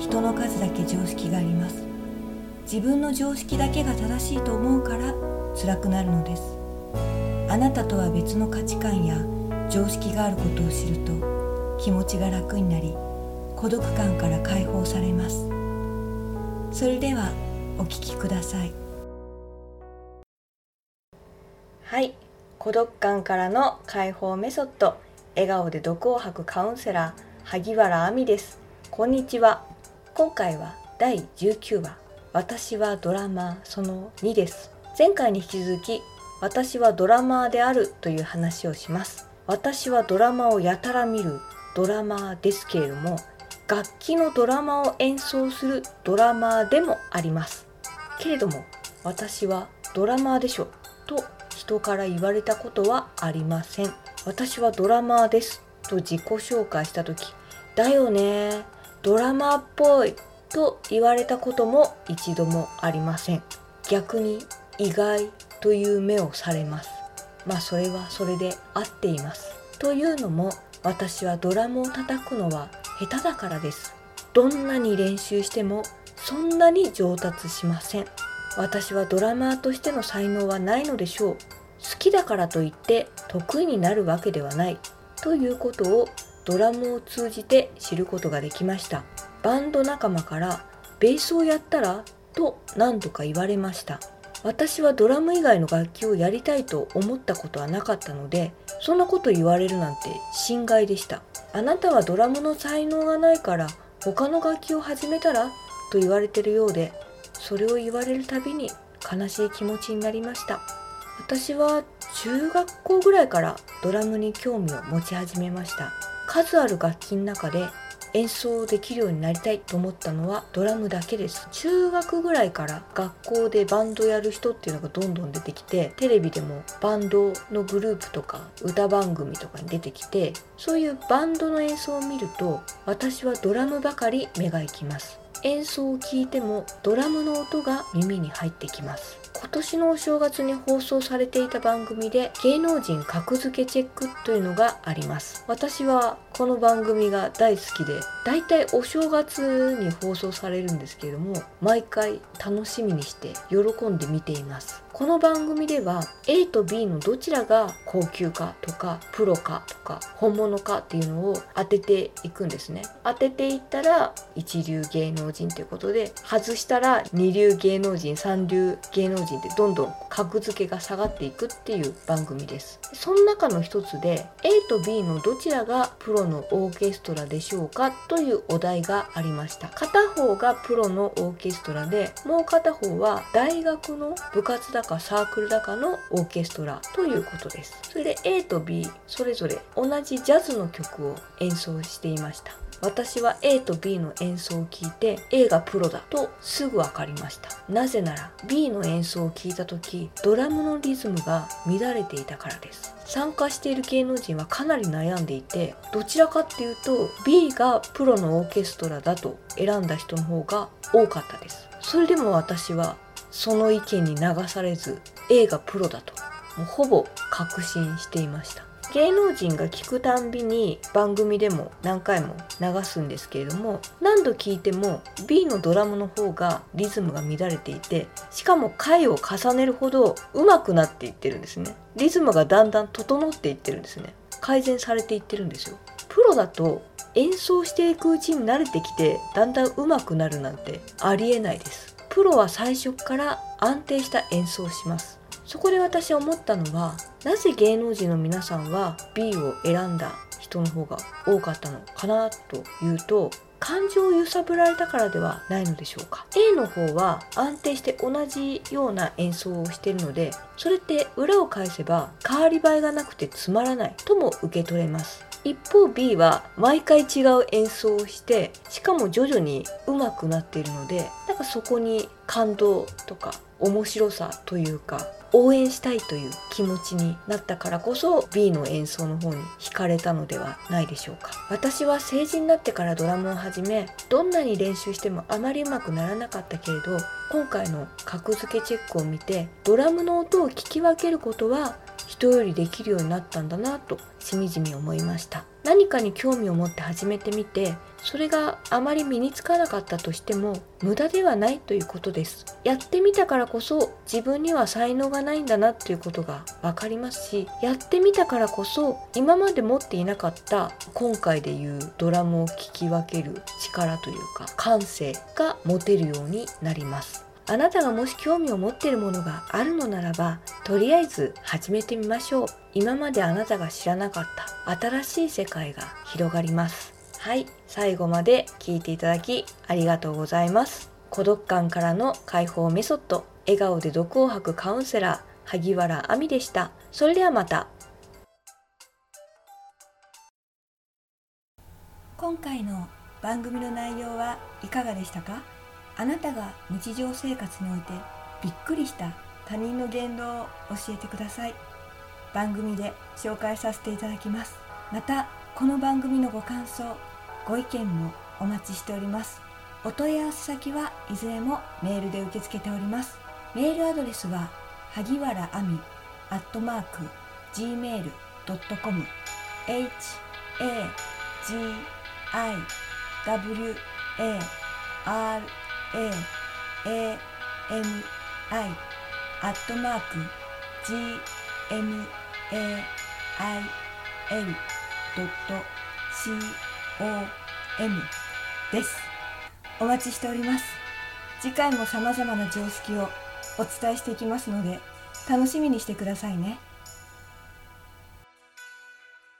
人の数だけ常識があります。自分の常識だけが正しいと思うから辛くなるのです。あなたとは別の価値観や常識があることを知ると気持ちが楽になり孤独感から解放されます。それではお聞きください。はい。孤独感からの解放メソッド。笑顔で毒を吐くカウンセラー萩原亜美です。こんにちは。今回は第19話私はドラマーその2です。前回に引き続き私はドラマーであるという話をします。私はドラマをやたら見るドラマーですけれども楽器のドラマを演奏するドラマーでもあります。けれども私はドラマーでしょと人から言われたことはありません。私はドラマーですと自己紹介した時だよねドラマーっぽいと言われたことも一度もありません。逆に意外という目をされます。まあそれはそれで合っています。というのも私はドラムを叩くのは下手だからです。どんなに練習してもそんなに上達しません。私はドラマーとしての才能はないのでしょう。好きだからといって得意になるわけではない。ということをドラムを通じて知ることができました。バンド仲間からベースをやったらと何度か言われました。私はドラム以外の楽器をやりたいと思ったことはなかったのでそんなこと言われるなんて心外でした。あなたはドラムの才能がないから他の楽器を始めたらと言われてるようでそれを言われるたびに悲しい気持ちになりました。私は中学校ぐらいからドラムに興味を持ち始めました。数ある楽器の中で演奏できるようになりたいと思ったのはドラムだけです。中学ぐらいから学校でバンドやる人っていうのがどんどん出てきてテレビでもバンドのグループとか歌番組とかに出てきてそういうバンドの演奏を見ると私はドラムばかり目が行きます。演奏を聴いてもドラムの音が耳に入ってきます。今年のお正月に放送されていた番組で芸能人格付けチェックというのがあります。私はこの番組が大好きでだいたいお正月に放送されるんですけれども毎回楽しみにして喜んで見ています。この番組では A と B のどちらが高級かとかプロかとか本物かっていうのを当てていくんですね。当てていったら一流芸能人ということで外したら二流芸能人三流芸能人ってどんどん格付けが下がっていくっていう番組です。その中の一つで A と B のどちらがプロのオーケストラでしょうかというお題がありました。片方がプロのオーケストラでもう片方は大学の部活だかサークルだかのオーケストラということです。それで A と B それぞれ同じジャズの曲を演奏していました。私は A と B の演奏を聞いて A がプロだとすぐ分かりました。なぜなら B の演奏を聞いた時ドラムのリズムが乱れていたからです。参加している芸能人はかなり悩んでいてどちらかっていうと B がプロのオーケストラだと選んだ人の方が多かったです。それでも私はその意見に流されず A がプロだともうほぼ確信していました。芸能人が聞くたんびに番組でも何回も流すんですけれども何度聞いても B のドラムの方がリズムが乱れていてしかも回を重ねるほど上手くなっていってるんですね。リズムがだんだん整っていってるんですね。改善されていってるんですよ。プロだと演奏していくうちに慣れてきてだんだん上手くなるなんてありえないです。プロは最初から安定した演奏をします。そこで私思ったのはなぜ芸能人の皆さんは B を選んだ人の方が多かったのかなというと感情を揺さぶられたからではないのでしょうか。A の方は安定して同じような演奏をしているのでそれって裏を返せば変わり映えがなくてつまらないとも受け取れます。一方 B は毎回違う演奏をしてしかも徐々に上手くなっているのでなんかそこに感動とか面白さというか応援したいという気持ちになったからこそ B の演奏の方に惹かれたのではないでしょうか。私は成人になってからドラムを始めどんなに練習してもあまりうまくならなかったけれど今回の格付けチェックを見てドラムの音を聞き分けることは人よりできるようになったんだなとしみじみ思いました。何かに興味を持って始めてみてそれがあまり身につかなかったとしても無駄ではないということです。やってみたからこそ自分には才能がないんだなっていうことが分かりますしやってみたからこそ今まで持っていなかった今回でいうドラムを聴き分ける力というか感性が持てるようになります。あなたがもし興味を持っているものがあるのならばとりあえず始めてみましょう。今まであなたが知らなかった新しい世界が広がります。はい。最後まで聞いていただきありがとうございます。孤独感からの解放メソッド。笑顔で毒を吐くカウンセラー萩原亜美でした。それではまた。今回の番組の内容はいかがでしたか？あなたが日常生活においてびっくりした他人の言動を教えてください。番組で紹介させていただきます。またこの番組のご感想ご意見もお待ちしております。お問い合わせ先はいずれもメールで受け付けております。メールアドレスは萩原亜美アットマーク gmail.com h a g i w a r a a m i アットマーク g m a i l ドット c o m ですお待ちしております次回も様々な常識をお伝えしていきますので楽しみにしてくださいね。